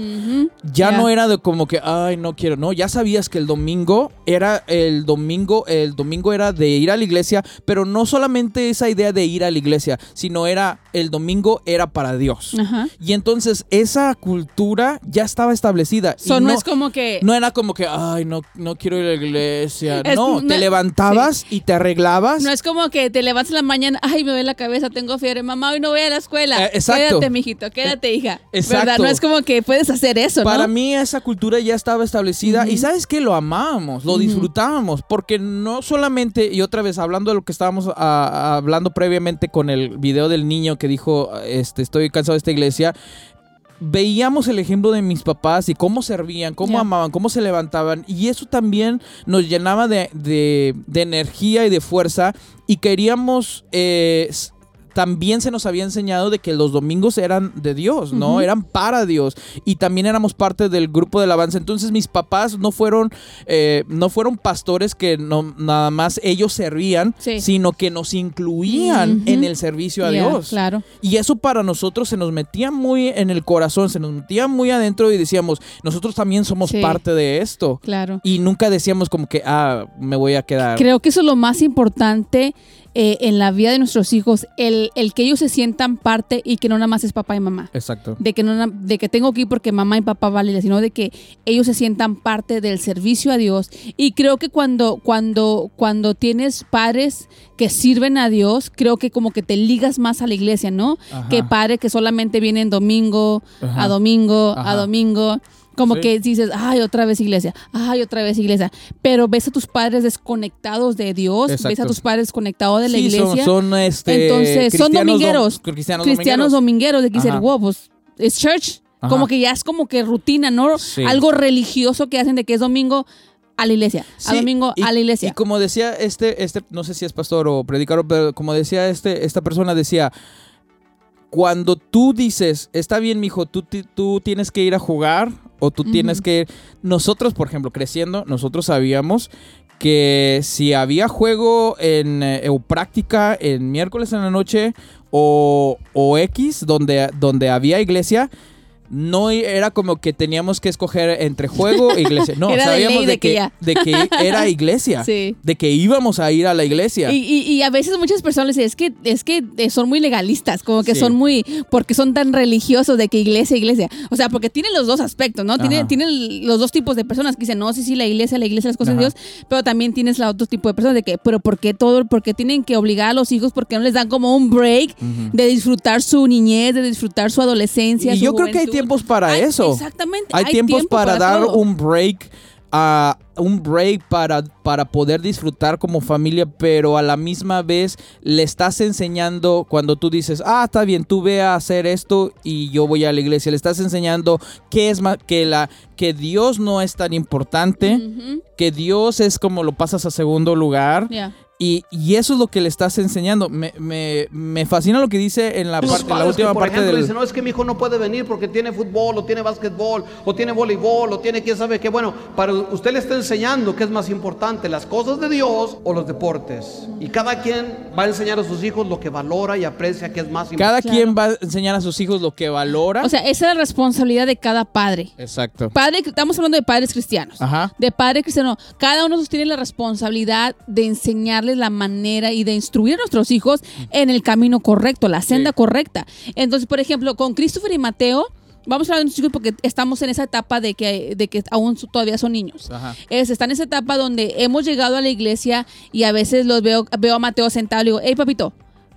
Ya no era de como que, ay, no quiero, no, ya sabías que el domingo era el domingo, el domingo era de ir a la iglesia, pero no solamente esa idea de ir a la iglesia, sino era el domingo era para Dios. Y entonces esa cultura ya estaba establecida. Y So, no, es como que... no era como que, ay, no, no quiero ir a la iglesia. Es- no, no- te levantabas y te arreglabas. No es como que te levantas en la mañana, ay, me duele la cabeza, tengo fiebre, mamá, hoy no voy a la escuela. Eh, exacto. Quédate, mijito, quédate, hija. exacto. ¿Verdad? No es como que puedes hacer eso, Para mí esa cultura ya estaba establecida y sabes que lo amábamos, lo disfrutábamos, porque no solamente, y otra vez hablando de lo que estábamos ah, hablando previamente con el video del niño que dijo, este, estoy cansado de esta iglesia, veíamos el ejemplo de mis papás y cómo servían, cómo amaban, cómo se levantaban y eso también nos llenaba de, de- de energía y de fuerza y queríamos... eh, también se nos había enseñado de que los domingos eran de Dios, ¿no? Eran para Dios. Y también éramos parte del grupo de alabanza. Entonces mis papás no fueron, eh, no fueron pastores que no, nada más ellos servían, Sí. sino que nos incluían en el servicio a Dios. Claro. Y eso para nosotros se nos metía muy en el corazón, se nos metía muy adentro y decíamos, nosotros también somos Sí. parte de esto. Claro. Y nunca decíamos como que, ah, me voy a quedar. Creo que eso es lo más importante eh, en la vida de nuestros hijos el, el que ellos se sientan parte y que no nada más es papá y mamá. Exacto. De que, no, de que tengo que ir porque mamá y papá valen, sino de que ellos se sientan parte del servicio a Dios. Y creo que cuando, cuando, cuando tienes padres que sirven a Dios, creo que como que te ligas más a la iglesia, ¿no? Ajá. Que padres que solamente vienen domingo, Ajá. a domingo, a domingo. Como Sí. que dices, ay, otra vez iglesia, ay, otra vez iglesia. Pero ves a tus padres desconectados de Dios, ves a tus padres desconectados de la Sí, son- iglesia. Son, este, Entonces, son domingueros. dom- cristianos, cristianos domingueros, de que dicen, wow, pues es church. Ajá. Como que ya es como que rutina, ¿no? Sí. Algo religioso que hacen de que es domingo a la iglesia, a Sí, domingo y- a la iglesia. Y como decía este, este, no sé si es pastor o predicador, pero como decía este, esta persona decía, cuando tú dices, está bien, mijo, tú, tú tienes que ir a jugar o tú tienes que... Nosotros, por ejemplo, creciendo, nosotros sabíamos que si había juego en, eh, o práctica en miércoles en la noche o, o X, donde, donde había iglesia, no era como que teníamos que escoger entre juego e iglesia. No, Era sabíamos de, de que de que era iglesia. Sí. De que íbamos a ir a la iglesia. Y, y- y a veces muchas personas dicen, es que, es que eh, son muy legalistas, como que Sí. son muy, porque son tan religiosos de que iglesia, iglesia. O sea, porque tienen los dos aspectos, ¿no? Tiene- Ajá. Tienen los dos tipos de personas que dicen, no, sí, sí, la iglesia, la iglesia, las cosas de. Dios, pero también tienes la otro tipo de personas de que, pero ¿por qué todo? ¿Por qué tienen que obligar a los hijos? ¿Por qué no les dan como un break de disfrutar su niñez, de disfrutar su adolescencia? Y su yo creo que hay? Tiempos para Hay- eso. Exactamente. Hay, tiempos tiempo para, dar todo. un break. a un break para, para poder disfrutar como familia, pero a la misma vez le estás enseñando cuando tú dices, ah, está bien, tú ve a hacer esto y yo voy a la iglesia. Le estás enseñando que es más, que la, que Dios no es tan importante, que Dios es como lo pasas a segundo lugar. Ya. Y, y eso es lo que le estás enseñando. Me, me, me fascina lo que dice en la, parte, en la padres que, última por parte ejemplo, del... dicen, no, es que mi hijo no puede venir porque tiene fútbol, o tiene básquetbol, o tiene voleibol, o tiene quién sabe qué. Bueno, para usted le está enseñando qué es más importante, las cosas de Dios o los deportes. Y cada quien va a enseñar a sus hijos lo que valora y aprecia que es más importante. Cada Claro. quien va a enseñar a sus hijos lo que valora. O sea, esa es la responsabilidad de cada padre. Exacto. Padre, estamos hablando de padres cristianos. Ajá. De padre cristiano. Cada uno tiene la responsabilidad de enseñarles la manera y de instruir a nuestros hijos en el camino correcto, la senda Sí. correcta. Entonces, por ejemplo, con Christopher y Mateo, vamos a hablar de nuestros hijos porque estamos en esa etapa de que, de que aún todavía son niños. Ajá. Es, están en esa etapa donde hemos llegado a la iglesia y a veces los veo, veo a Mateo sentado y digo, hey papito,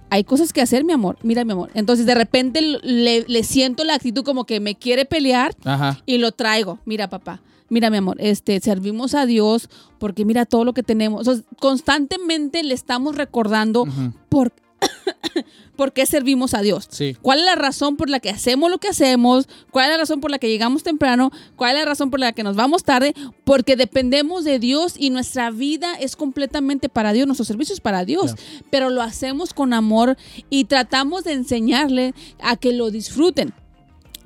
hay cosas que hacer, mi amor. Mira, mi amor. Entonces, de repente le, le siento la actitud como que me quiere pelear Ajá. y lo traigo. Mira, papá. Mira, mi amor, este, servimos a Dios porque mira todo lo que tenemos. O sea, constantemente le estamos recordando Ujú. por, por qué servimos a Dios. Sí. ¿Cuál es la razón por la que hacemos lo que hacemos? ¿Cuál es la razón por la que llegamos temprano? ¿Cuál es la razón por la que nos vamos tarde? Porque dependemos de Dios y nuestra vida es completamente para Dios, nuestro servicio es para Dios, pero lo hacemos con amor y tratamos de enseñarle a que lo disfruten.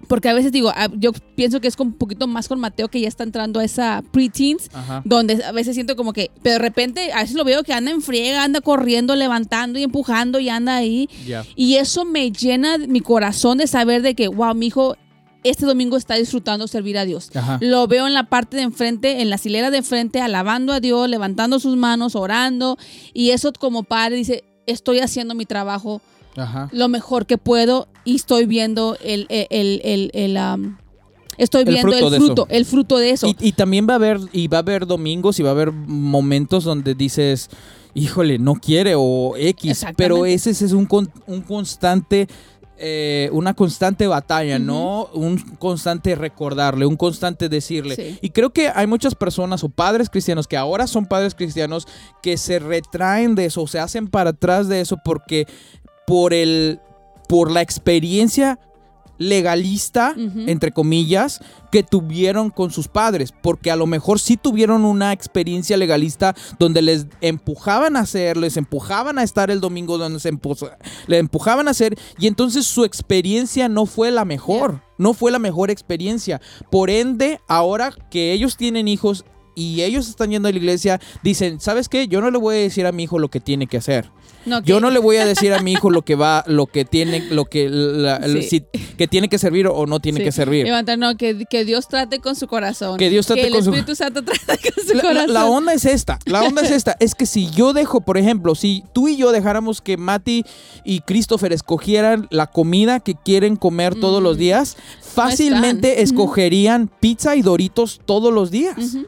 Porque a veces digo, yo pienso que es con un poquito más con Mateo que ya está entrando a esa preteens, Ajá. donde a veces siento como que, pero de repente a veces lo veo que anda en friega, anda corriendo, levantando y empujando y anda ahí. Y eso me llena mi corazón de saber de que, wow, mi hijo este domingo está disfrutando servir a Dios. Ajá. Lo veo en la parte de enfrente, en la hilera de enfrente, alabando a Dios, levantando sus manos, orando. Y eso como padre dice, estoy haciendo mi trabajo Ajá. lo mejor que puedo y estoy viendo el, el, el, el- um, estoy El viendo fruto el de fruto, eso. el fruto de eso. Y, y también va a haber, y va a haber domingos y va a haber momentos donde dices, híjole, no quiere o X, pero ese es un, con- un constante, eh, una constante batalla, ¿no? Un constante recordarle, un constante decirle. Sí. Y creo que hay muchas personas o padres cristianos que ahora son padres cristianos que se retraen de eso, se hacen para atrás de eso porque por el, por la experiencia legalista, entre comillas, que tuvieron con sus padres, porque a lo mejor sí tuvieron una experiencia legalista donde les empujaban a hacer, les empujaban a estar el domingo donde se empu- le empujaban a hacer y entonces su experiencia no fue la mejor, no fue la mejor experiencia. Por ende, ahora que ellos tienen hijos y ellos están yendo a la iglesia, dicen, ¿sabes qué? Yo no le voy a decir a mi hijo lo que tiene que hacer. No, Yo que- no le voy a decir a mi hijo lo que va, lo que tiene, lo que, la- Sí. si- que tiene que servir o no tiene Sí. que servir. Levantar, no, que, que Dios trate con su corazón. Que Dios trate el con su- Espíritu Santo trate con su La, corazón. la onda es esta, la onda es esta, es que si yo dejo, por ejemplo, si tú y yo dejáramos que Mati y Christopher escogieran la comida que quieren comer todos los días, fácilmente escogerían pizza y doritos todos los días. Ujú.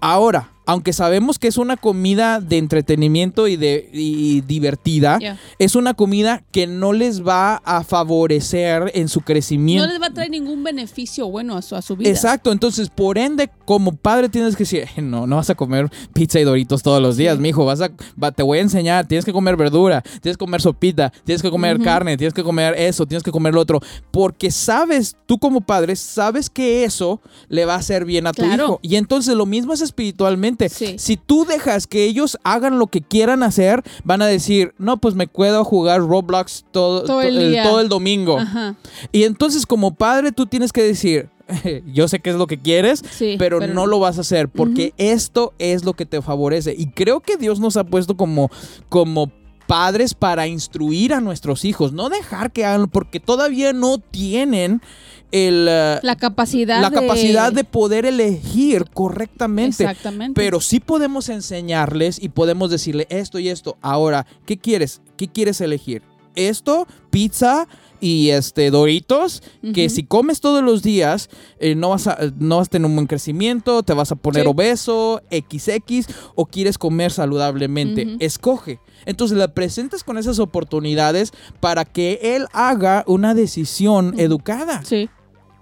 Ahora, aunque sabemos que es una comida de entretenimiento y de y divertida, es una comida que no les va a favorecer en su No crecimiento. les va a traer ningún beneficio bueno a su, a su vida. Exacto, entonces por ende, como padre tienes que decir, "Eh, no, no vas a comer pizza y doritos todos los días, mijo, vas a, va- te voy a enseñar, tienes que comer verdura, tienes que comer sopita, tienes que comer carne, tienes que comer eso, tienes que comer lo otro, porque sabes, tú como padre, sabes que eso le va a hacer bien a tu Claro. hijo. Y entonces lo mismo es espiritualmente. Sí. Si tú dejas que ellos hagan lo que quieran hacer, van a decir, no, pues me puedo jugar Roblox todo, Todo el todo el domingo. Ajá. Y entonces como padre tú tienes que decir, yo sé qué es lo que quieres, Sí, pero, pero no no. lo vas a hacer porque esto es lo que te favorece. Y creo que Dios nos ha puesto como, como padres para instruir a nuestros hijos, no dejar que hagan, porque todavía no tienen el, eh, La capacidad la de... capacidad de poder elegir correctamente. Exactamente. Pero sí podemos enseñarles y podemos decirle esto y esto. Ahora, ¿qué quieres? ¿Qué quieres elegir? ¿Esto? ¿Pizza? Y este Doritos, que si comes todos los días, eh, no, vas a, no vas a tener un buen crecimiento, te vas a poner Sí. obeso, XX, o quieres comer saludablemente. Escoge. Entonces le presentas con esas oportunidades para que él haga una decisión educada. Sí.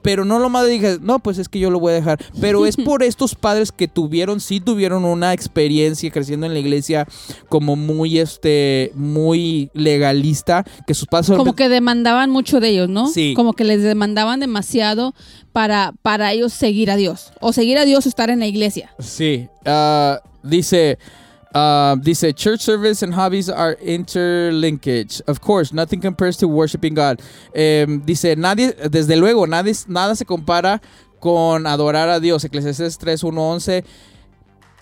Pero no lo más digas, no, pues es que yo lo voy a dejar. Pero es por estos padres que tuvieron, sí tuvieron una experiencia creciendo en la iglesia como muy, este, muy legalista, que sus padres... Como que demandaban mucho de ellos, ¿no? Sí. Como que les demandaban demasiado para, para ellos seguir a Dios. O seguir a Dios o estar en la iglesia. Sí, ah, dice... ah, dice, church service and hobbies are interlinkage. Of course, nothing compares to worshiping God. Em, dice, nadie, desde luego, nadie, nada se compara con adorar a Dios. Eclesiastes 3, 1, 11.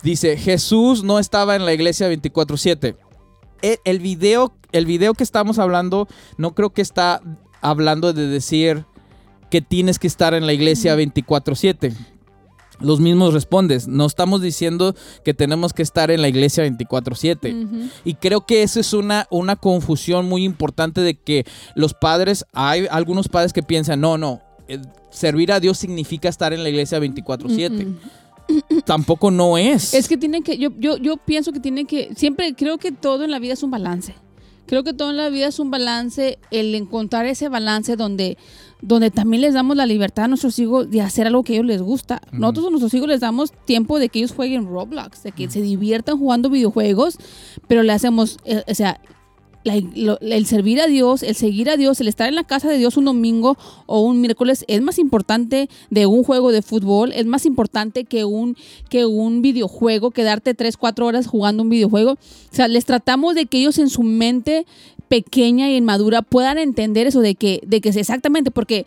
Dice, Jesús no estaba en la iglesia 24/7. El, el video, el video que estamos hablando, no creo que está hablando de decir que tienes que estar en la iglesia 24/7. Los mismos respondes, no estamos diciendo que tenemos que estar en la iglesia 24/7. Ujú. Y creo que esa es una, una confusión muy importante de que los padres, hay algunos padres que piensan, no, no, eh, servir a Dios significa estar en la iglesia 24/7. Tampoco no es. Es que tienen que, yo, yo, yo pienso que tienen que, siempre creo que todo en la vida es un balance. Creo que todo en la vida es un balance, el encontrar ese balance donde, donde también les damos la libertad a nuestros hijos de hacer algo que a ellos les gusta. Nosotros a nuestros hijos les damos tiempo de que ellos jueguen Roblox, de que se diviertan jugando videojuegos, pero le hacemos, eh, o sea, la- lo- el servir a Dios, el seguir a Dios, el estar en la casa de Dios un domingo o un miércoles es más importante de un juego de fútbol, es más importante que un, que un videojuego, quedarte 3, 4 horas jugando un videojuego. O sea, les tratamos de que ellos en su mente pequeña y inmadura puedan entender eso de que, de que es exactamente, porque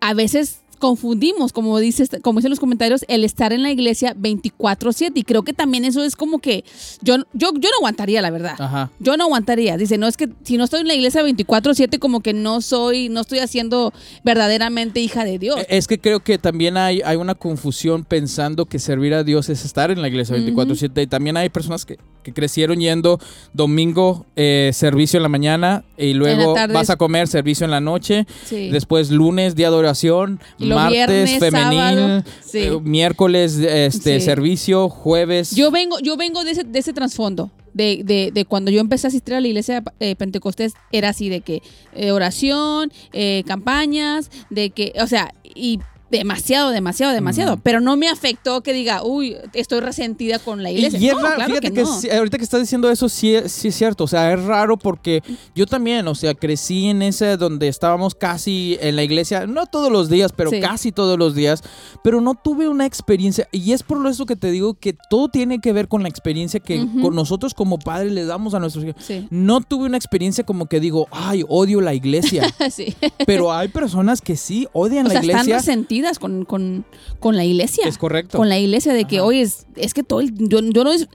a veces confundimos, como dices, como dicen los comentarios, el estar en la iglesia 24/7 y creo que también eso es como que yo yo yo no aguantaría la verdad. Ajá. Yo no aguantaría. Dice, no es que si no estoy en la iglesia 24/7 como que no soy no estoy haciendo verdaderamente hija de Dios. Eh, Es que creo que también hay, hay una confusión pensando que servir a Dios es estar en la iglesia 24/7 y también hay personas que, que crecieron yendo domingo eh, servicio en la mañana y luego vas a comer servicio en la noche, Sí. después lunes día de oración, martes viernes, femenil, sábado, sí. eh, miércoles este Sí. servicio, jueves Yo vengo, yo vengo de ese, de ese trasfondo. De, de, de cuando yo empecé a asistir a la iglesia eh, Pentecostés, era así de que eh, oración, eh, campañas, de que, o sea, y demasiado, demasiado, demasiado. Pero no me afectó que diga, uy, estoy resentida con la iglesia. y es No, raro, claro fíjate que, que, no. sí, ahorita que estás diciendo eso, sí, es- sí es cierto. O sea, es raro porque yo también, o sea, crecí en ese donde estábamos casi en la iglesia, no todos los días, pero Sí. casi todos los días, pero no tuve una experiencia. Y es por eso que te digo que todo tiene que ver con la experiencia que con nosotros como padres le damos a nuestros hijos. Sí. No tuve una experiencia como que digo, ay, odio la iglesia. sí. pero hay personas que sí odian O la sea, están iglesia. resentidos con, con, con la iglesia. Es correcto. Con la iglesia de que, oye, es, es que todo el- yo, yo no... dis-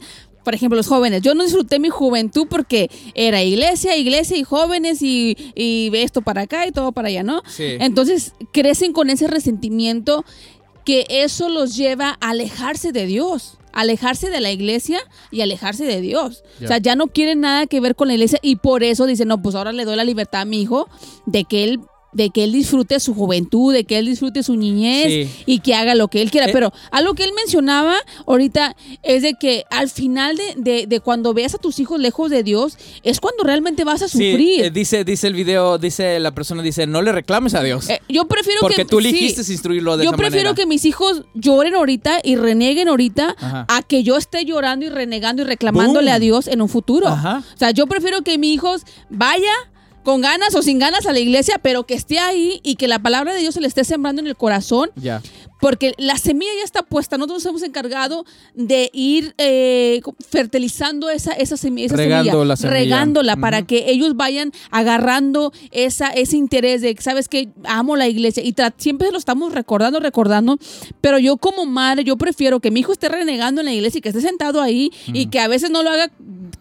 Por ejemplo, los jóvenes. Yo no disfruté mi juventud porque era iglesia, iglesia y jóvenes y, y esto para acá y todo para allá, ¿no? Sí. Entonces crecen con ese resentimiento que eso los lleva a alejarse de Dios, alejarse de la iglesia y alejarse de Dios. O sea, ya no quieren nada que ver con la iglesia y por eso dicen, no, pues ahora le doy la libertad a mi hijo de que él de que él disfrute su juventud, de que él disfrute su niñez Sí. y que haga lo que él quiera. Eh. Pero algo que él mencionaba ahorita es de que al final de, de- de cuando veas a tus hijos lejos de Dios, es cuando realmente vas a Sí, sufrir. eh, dice, dice el video, dice la persona, dice, no le reclames a Dios. Eh, yo prefiero porque que tú sí. instruirlo de Yo esa prefiero manera. que mis hijos lloren ahorita y reneguen ahorita Ajá. a que yo esté llorando y renegando y reclamándole Boom. a Dios en un futuro. Ajá. O sea, yo prefiero que mi hijo vaya con ganas o sin ganas a la iglesia, pero que esté ahí y que la palabra de Dios se le esté sembrando en el corazón, Ya. porque la semilla ya está puesta. Nosotros nos hemos encargado de ir eh, fertilizando esa, esa, semi- esa Regando semilla, la semilla. regándola para que ellos vayan agarrando esa, ese interés de, sabes que amo la iglesia y siempre lo estamos recordando, recordando, pero yo como madre, yo prefiero que mi hijo esté renegando en la iglesia y que esté sentado ahí y que a veces no lo haga,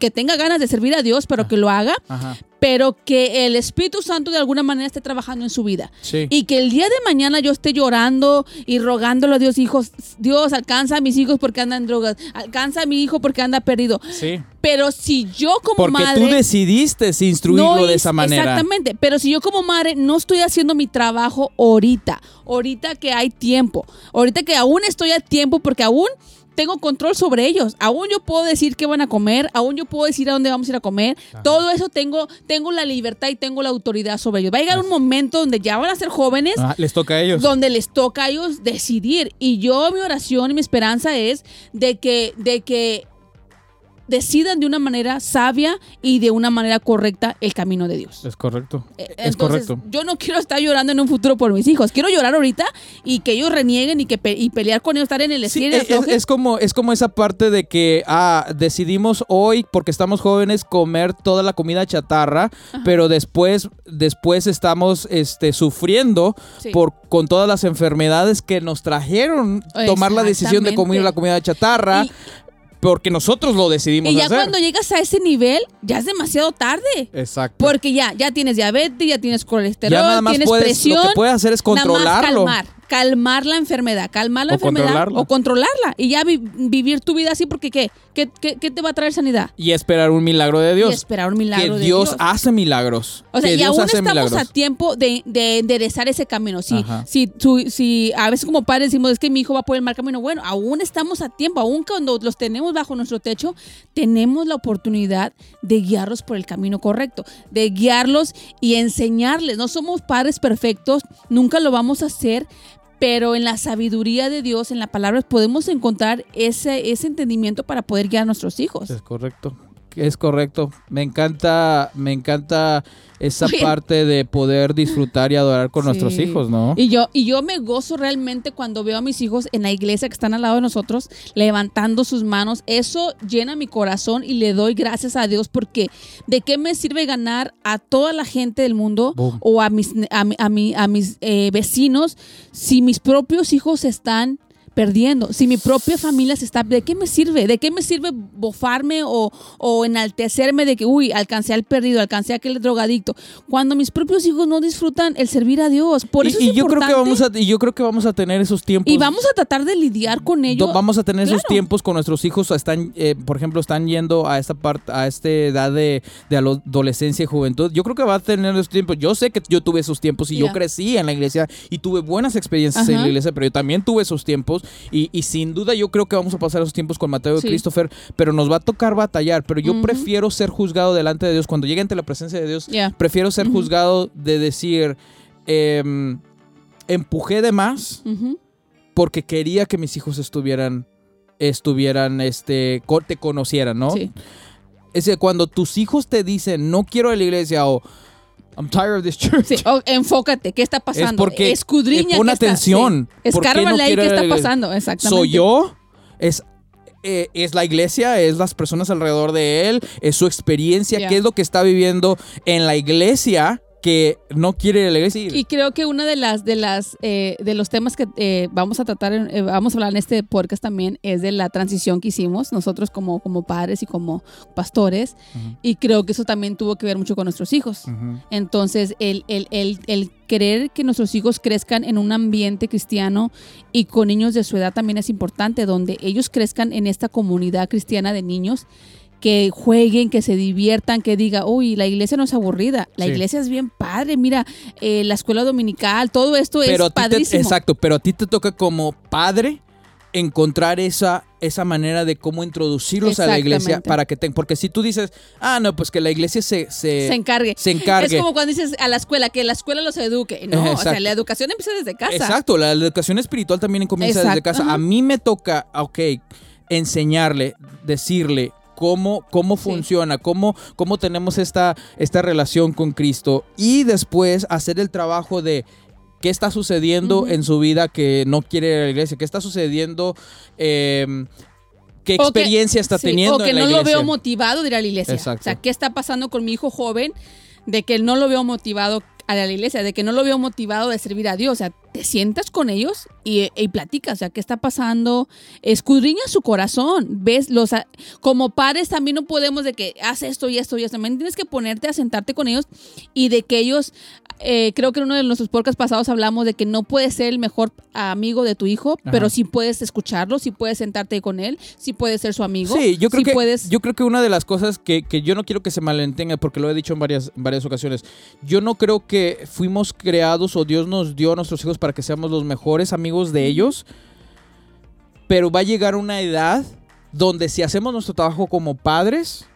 que tenga ganas de servir a Dios, pero que lo haga, Ajá. Pero que el Espíritu Santo de alguna manera esté trabajando en su vida. Sí. Y que el día de mañana yo esté llorando y rogándole a Dios, hijos, Dios, alcanza a mis hijos porque andan en drogas, alcanza a mi hijo porque anda perdido. Sí. Pero si yo como Porque madre... tú decidiste instruirlo no de esa manera. Exactamente, pero si yo como madre no estoy haciendo mi trabajo ahorita, ahorita que hay tiempo, ahorita que aún estoy a tiempo porque aún tengo control sobre ellos, aún yo puedo decir qué van a comer, aún yo puedo decir a dónde vamos a ir a comer, todo eso tengo, tengo la libertad y tengo la autoridad sobre ellos. Va a llegar un momento donde ya van a ser jóvenes, Ajá, les toca a ellos. donde les toca a ellos decidir. Y yo, mi oración y mi esperanza es de que, de que decidan de una manera sabia y de una manera correcta el camino de Dios. Es correcto. Eh, es Entonces, correcto. yo no quiero estar llorando en un futuro por mis hijos. Quiero llorar ahorita y que ellos renieguen y que pe- y pelear con ellos, estar en el Sí, es, es- es como, es como esa parte de que ah, decidimos hoy, porque estamos jóvenes, comer toda la comida chatarra, pero después, después estamos este, sufriendo Sí. por, con todas las enfermedades que nos trajeron tomar la decisión de comer la comida chatarra, Y- porque nosotros lo decidimos Y ya hacer. cuando llegas a ese nivel, ya es demasiado tarde. Exacto. Porque ya, ya tienes diabetes, ya tienes colesterol, Ya nada más tienes puedes- presión. lo que puedes hacer es Nada más controlarlo. calmar, calmar la enfermedad, calmar la O enfermedad controlarla. o controlarla. Y ya vi- vivir tu vida así porque ¿qué? ¿Qué, qué, qué te va a traer sanidad? y esperar un milagro de Dios. Y esperar un milagro que de Dios, Dios. hace milagros. O sea, que y Dios aún hace estamos milagros. a tiempo de, de enderezar ese camino. Si, Ajá. si, tu- si a veces como padres decimos, es que mi hijo va por el mal camino, bueno, aún estamos a tiempo, aún cuando los tenemos bajo nuestro techo, tenemos la oportunidad de guiarlos por el camino correcto, de guiarlos y enseñarles. No somos padres perfectos, nunca lo vamos a hacer. Pero en la sabiduría de Dios, en la palabra, podemos encontrar ese, ese entendimiento para poder guiar a nuestros hijos. Es correcto. Es correcto. Me encanta, me encanta esa Oye. parte de poder disfrutar y adorar con nuestros hijos, ¿no? Y yo, y yo me gozo realmente cuando veo a mis hijos en la iglesia que están al lado de nosotros, levantando sus manos. Eso llena mi corazón y le doy gracias a Dios porque ¿de qué me sirve ganar a toda la gente del mundo Boom. o a mis, a, a a mis eh, vecinos si mis propios hijos están perdiendo, si mi propia familia se está, ¿de qué me sirve? ¿De qué me sirve bofarme o, o enaltecerme de que, uy, alcancé al perdido, alcancé a aquel drogadicto? Cuando mis propios hijos no disfrutan el servir a Dios. Por y, eso y es yo creo que importante. vamos a, y yo creo que vamos a tener esos tiempos. Y vamos a tratar de lidiar con ellos. vamos a tener esos tiempos con nuestros hijos. Están, eh, por ejemplo, están yendo a esta parte, a esta edad de, de adolescencia y juventud. Yo creo que va a tener esos tiempos. Yo sé que yo tuve esos tiempos y yo crecí en la iglesia y tuve buenas experiencias en la iglesia, pero yo también tuve esos tiempos y, y sin duda yo creo que vamos a pasar esos tiempos con Mateo y. Christopher, pero nos va a tocar batallar. Pero yo prefiero ser juzgado delante de Dios cuando llegue ante la presencia de Dios. Prefiero ser juzgado de decir, em, empujé de más porque quería que mis hijos estuvieran, estuvieran, este, te conocieran, ¿no? Sí. Es decir, cuando tus hijos te dicen, no quiero ir a la iglesia o I'm tired of this church. Sí, o- enfócate, ¿qué está pasando? Es porque Escudriña. pon atención. sí. ¿Por qué no ahí qué está pasando. Exactamente. ¿Soy yo? ¿Es, eh, ¿Es la iglesia? ¿Es las personas alrededor de él? ¿Es su experiencia? ¿Qué es lo que está viviendo en la iglesia? Que no quiere ir a la iglesia. ir. Y creo que una de las de las eh, de los temas que eh, vamos a tratar, eh, vamos a hablar en este podcast también es de la transición que hicimos nosotros como como padres y como pastores. Y creo que eso también tuvo que ver mucho con nuestros hijos. Entonces, el, el, el, el querer que nuestros hijos crezcan en un ambiente cristiano y con niños de su edad también es importante, donde ellos crezcan en esta comunidad cristiana de niños, que jueguen, que se diviertan, que diga, uy, la iglesia no es aburrida, la Sí. iglesia es bien padre, mira, eh, la escuela dominical, todo esto Pero es te- padrísimo. exacto, pero a ti te toca como padre encontrar esa, esa manera de cómo introducirlos a la iglesia para que te, porque si tú dices, ah, no, pues que la iglesia se, se, se encargue. se encargue. Es como cuando dices a la escuela, que la escuela los eduque. No, o sea, la educación empieza desde casa. Exacto, la educación espiritual también comienza desde casa. ajá. A mí me toca, ok, enseñarle, decirle cómo, cómo Sí. funciona, cómo, cómo tenemos esta, esta relación con Cristo y después hacer el trabajo de qué está sucediendo en su vida que no quiere ir a la iglesia, qué está sucediendo, eh, qué que- experiencia está Sí, teniendo O que en la no lo veo motivado de ir a la iglesia. Exacto. O sea, ¿qué está pasando con mi hijo joven? De que no lo veo motivado a la iglesia, de que no lo veo motivado de servir a Dios. O sea, te sientas con ellos y, y platicas. O sea, ¿qué está pasando? Escudriña su corazón. Ves, los como padres también no podemos de que haz esto y esto y esto. También tienes que ponerte a sentarte con ellos y de que ellos, eh, creo que en uno de nuestros podcasts pasados hablamos de que no puedes ser el mejor amigo de tu hijo, Ajá. pero sí puedes escucharlo, sí puedes sentarte con él, sí puedes ser su amigo. Sí, yo creo sí que puedes. yo creo que una de las cosas que, que yo no quiero que se malentienda, porque lo he dicho en varias, en varias ocasiones, yo no creo que fuimos creados o Dios nos dio a nuestros hijos para que seamos los mejores amigos de ellos, pero va a llegar una edad donde si hacemos nuestro trabajo como padres,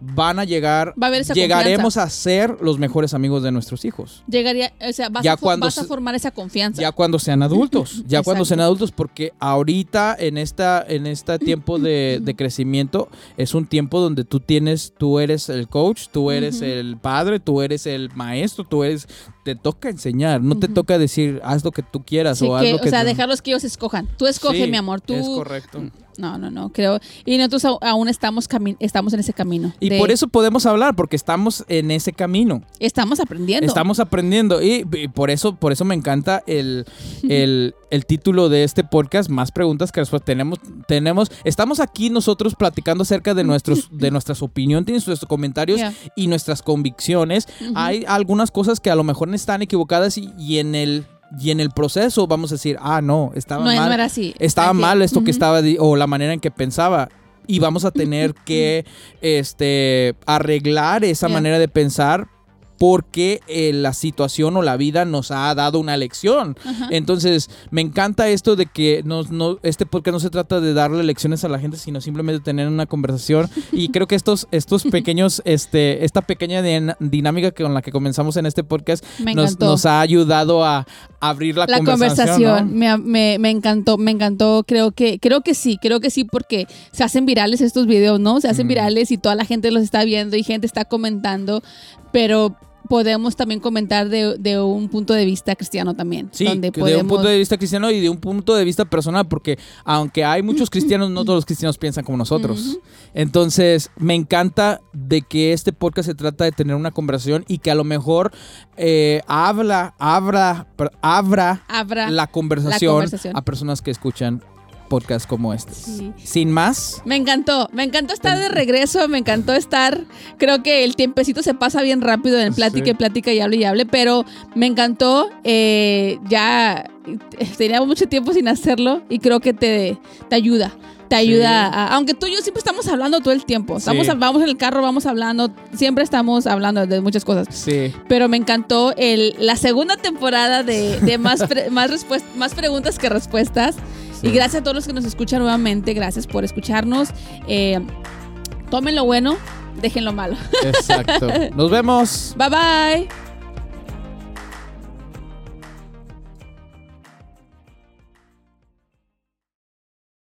van a llegar, Va a haber esa llegaremos a ser los mejores amigos de nuestros hijos. Llegaría, o sea, vas, Ya a, cuando vas a formar esa confianza. Ya cuando sean adultos, ya cuando sean adultos, porque ahorita en esta en este tiempo de, de crecimiento es un tiempo donde tú tienes, tú eres el coach, tú eres el padre, tú eres el maestro, tú eres, te toca enseñar, no te toca decir haz lo que tú quieras Sí, o haz que- lo o que sea, tú- dejarlos que ellos escojan. Tú escoge, Sí, mi amor. Tú. Es correcto. No, no, no, creo. Y nosotros aún estamos, estamos en ese camino. Y de- por eso podemos hablar, porque estamos en ese camino. estamos aprendiendo. Estamos aprendiendo y, y por eso por eso me encanta el, el, el título de este podcast, más preguntas que respuestas. Tenemos, tenemos, estamos aquí nosotros platicando acerca de nuestros, de nuestras opiniones, nuestros comentarios Yeah. y nuestras convicciones. Hay algunas cosas que a lo mejor están equivocadas y, y en el y en el proceso vamos a decir, ah, no, estaba no, mal no era así. estaba mal esto que estaba o la manera en que pensaba y vamos a tener que este arreglar esa Yeah. manera de pensar porque eh, la situación o la vida nos ha dado una lección. Ajá. Entonces, me encanta esto de que no, no, este podcast no se trata de darle lecciones a la gente, sino simplemente tener una conversación. Y creo que estos, estos pequeños, este, esta pequeña din- dinámica con la que comenzamos en este podcast nos, nos ha ayudado a abrir la, la conversación. conversación ¿no? me, me- me encantó, me encantó, creo que, creo que sí, creo que sí, porque se hacen virales estos videos, ¿no? Se hacen Mm. virales y toda la gente los está viendo y gente está comentando, pero podemos también comentar de, de un punto de vista cristiano también. Sí, donde de un punto de vista cristiano y de un punto de vista personal, porque aunque hay muchos cristianos, no todos los cristianos piensan como nosotros. Entonces, me encanta de que este podcast se trata de tener una conversación y que a lo mejor eh, habla, abra, abra Habrá- la conversación, conversación. a personas que escuchan podcasts como este. Sí. Sin más, Me encantó, me encantó estar de regreso, me encantó estar, creo que el tiempecito se pasa bien rápido en plática Sí. y plática y hable y hable, pero me encantó, eh, ya teníamos mucho tiempo sin hacerlo y creo que te, te ayuda. Te ayuda, a- aunque tú y yo siempre estamos hablando todo el tiempo. Estamos, Sí. Vamos en el carro, vamos hablando, siempre estamos hablando de muchas cosas. sí. Pero me encantó el, la segunda temporada de, de más, pre- más, respuest- más preguntas que respuestas. Sí. Y gracias a todos los que nos escuchan nuevamente. Gracias por escucharnos. Eh, tomen lo bueno, dejen lo malo. Exacto. Nos vemos. Bye bye.